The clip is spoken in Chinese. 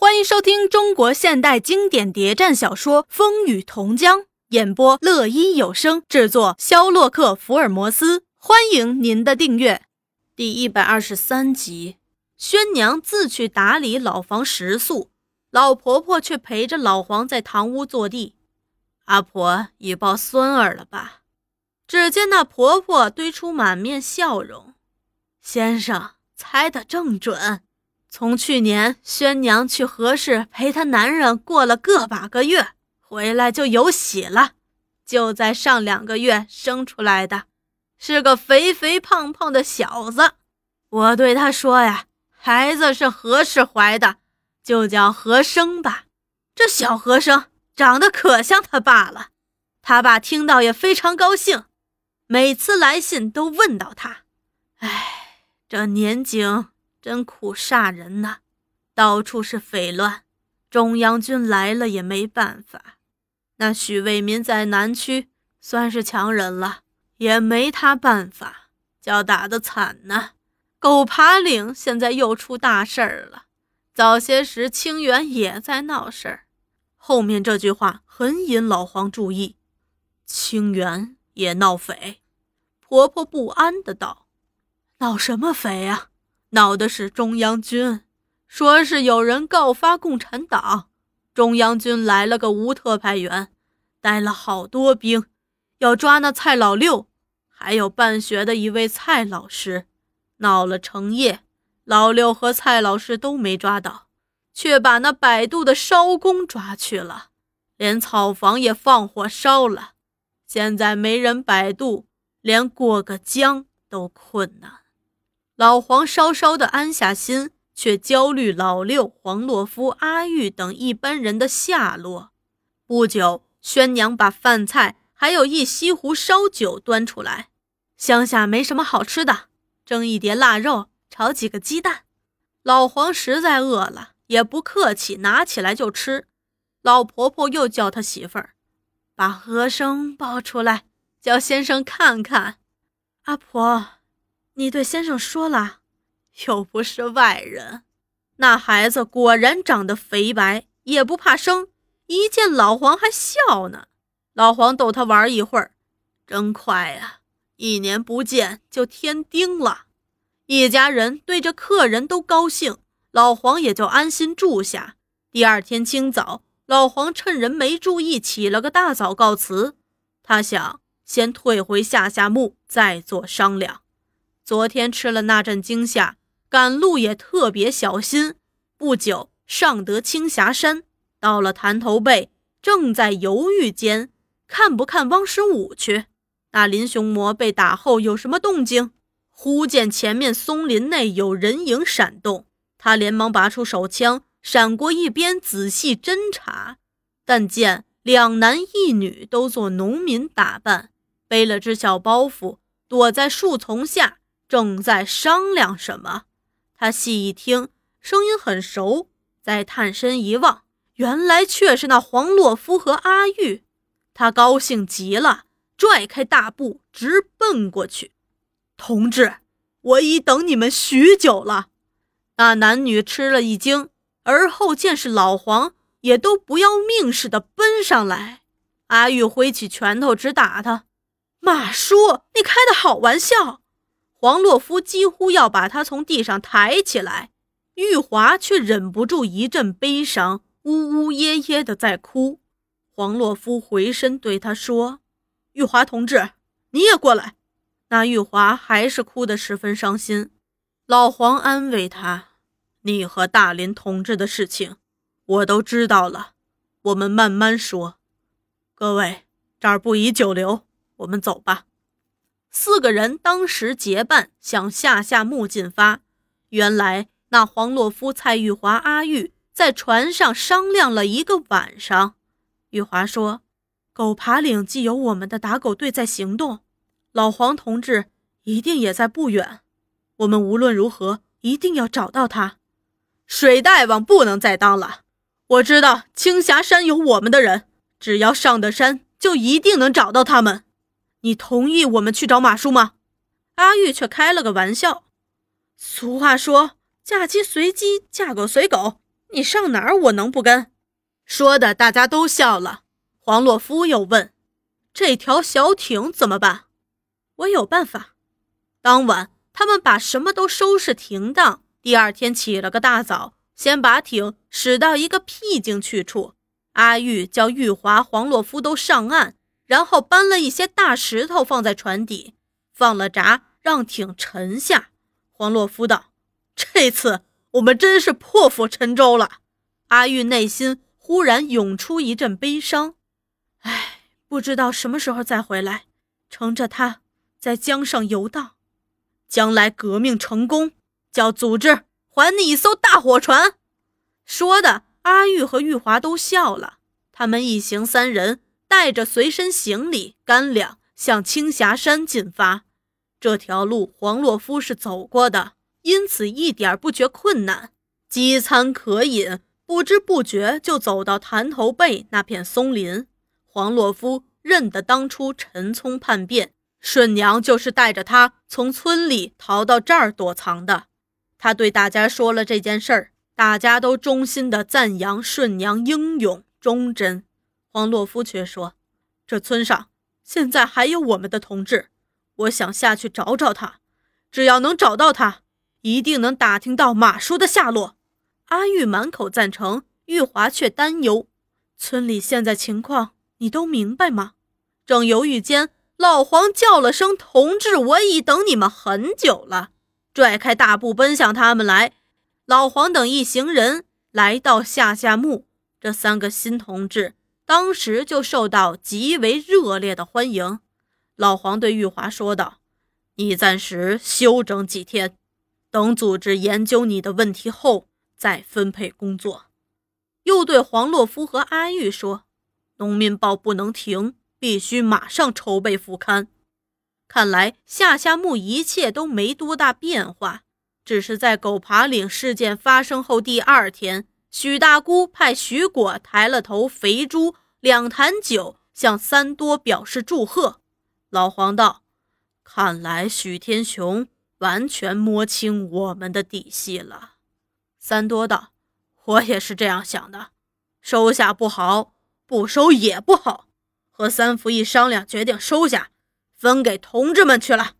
欢迎收听中国现代经典谍战小说《风雨同江》，演播乐一有声，制作肖洛克福尔摩斯。欢迎您的订阅。第一百二十三集，宣娘自去打理老房食宿，老婆婆却陪着老黄在堂屋坐地。阿婆已抱孙儿了吧？只见那婆婆堆出满面笑容。先生猜得正准。从去年宣娘去何氏陪她男人过了个把个月，回来就有喜了。就在上两个月生出来的，是个肥肥胖胖的小子。我对他说呀：“孩子是何氏怀的，就叫何生吧。”这小何生长得可像他爸了。他爸听到也非常高兴，每次来信都问到他：“哎，这年景……”真苦煞人呐！到处是匪乱，中央军来了也没办法。那许为民在南区算是强人了，也没他办法，叫打得惨呐。狗爬岭现在又出大事儿了，早些时清源也在闹事儿。后面这句话很引老黄注意，清源也闹匪。婆婆不安的道：“闹什么匪啊？”闹的是中央军，说是有人告发共产党，中央军来了个无特派员，带了好多兵，要抓那蔡老六，还有办学的一位蔡老师，闹了成夜，老六和蔡老师都没抓到，却把那百度的艄公抓去了，连草房也放火烧了，现在没人摆渡，连过个江都困难。老黄稍稍的安下心，却焦虑老六、黄洛夫、阿玉等一般人的下落。不久，宣娘把饭菜还有一西壶烧酒端出来。乡下没什么好吃的，蒸一碟腊肉，炒几个鸡蛋。老黄实在饿了，也不客气，拿起来就吃。老婆婆又叫他媳妇儿，把和生抱出来，叫先生看看。阿婆。你对先生说了，又不是外人。那孩子果然长得肥白，也不怕生。一见老黄还笑呢。老黄逗他玩一会儿，真快呀！一年不见就添丁了。一家人对着客人都高兴，老黄也就安心住下。第二天清早，老黄趁人没注意，起了个大早告辞。他想先退回下下墓，再做商量。昨天吃了那阵惊吓，赶路也特别小心。不久上得青霞山，到了潭头背，正在犹豫间，看不看汪十五去？那林雄魔被打后有什么动静？忽见前面松林内有人影闪动，他连忙拔出手枪，闪过一边仔细侦查，但见两男一女都做农民打扮，背了只小包袱，躲在树丛下。正在商量什么，他细一听，声音很熟。再探身一望，原来却是那黄洛夫和阿玉。他高兴极了，拽开大步，直奔过去。同志，我已等你们许久了。那男女吃了一惊，而后见是老黄，也都不要命似的奔上来。阿玉挥起拳头直打他：“马叔，你开的好玩笑！”黄洛夫几乎要把他从地上抬起来，玉华却忍不住一阵悲伤，呜呜咽咽的在哭。黄洛夫回身对他说：“玉华同志，你也过来。”那玉华还是哭得十分伤心。老黄安慰他：“你和大林同志的事情，我都知道了，我们慢慢说。各位，这儿不宜久留，我们走吧。”四个人当时结伴向下下墓进发。原来那黄洛夫、蔡玉华、阿玉在船上商量了一个晚上。玉华说：“狗爬岭既有我们的打狗队在行动，老黄同志一定也在不远。我们无论如何一定要找到他。水大王不能再当了。我知道青霞山有我们的人，只要上得山，就一定能找到他们。”你同意我们去找马叔吗？阿玉却开了个玩笑。俗话说：“嫁鸡随鸡，嫁狗随狗。”你上哪儿我能不跟？”说的大家都笑了。黄洛夫又问：“这条小艇怎么办？”我有办法。当晚，他们把什么都收拾停当。第二天起了个大早，先把艇驶到一个僻静去处。阿玉叫玉华、黄洛夫都上岸，然后搬了一些大石头放在船底，放了闸，让艇沉下。黄洛夫道：“这次我们真是破釜沉舟了。”阿玉内心。忽然涌出一阵悲伤，唉，不知道什么时候再回来，乘着他在江上游荡。将来革命成功，叫组织还你一艘大火船。说的阿玉和玉华都笑了。他们一行三人带着随身行李、干粮，向青霞山进发。这条路黄洛夫是走过的，因此一点不觉困难，饥餐渴饮。不知不觉就走到潭头背那片松林，黄洛夫认得当初陈聪叛变，顺娘就是带着他从村里逃到这儿躲藏的。他对大家说了这件事儿，大家都衷心的赞扬顺娘英勇忠贞。王洛夫却说：“这村上现在还有我们的同志，我想下去找找他，只要能找到他，一定能打听到马叔的下落。”阿玉满口赞成，玉华却担忧：“村里现在情况，你都明白吗？”正犹豫间，老黄叫了声：“同志，我已等你们很久了！”拽开大步奔向他们来。老黄等一行人来到下下墓，这三个新同志当时就受到极为热烈的欢迎。老黄对玉华说道：“你暂时休整几天，等组织研究你的问题后。”再分配工作，又对黄洛夫和阿玉说：“农民报不能停，必须马上筹备复刊。”看来下下木一切都没多大变化，只是在狗爬岭事件发生后第二天，许大姑派许果抬了头肥猪、两坛酒向三多表示祝贺。老黄道：“看来许天雄完全摸清我们的底细了。”三多道：“我也是这样想的，收下不好，不收也不好。和三福一商量，决定收下，分给同志们去了。”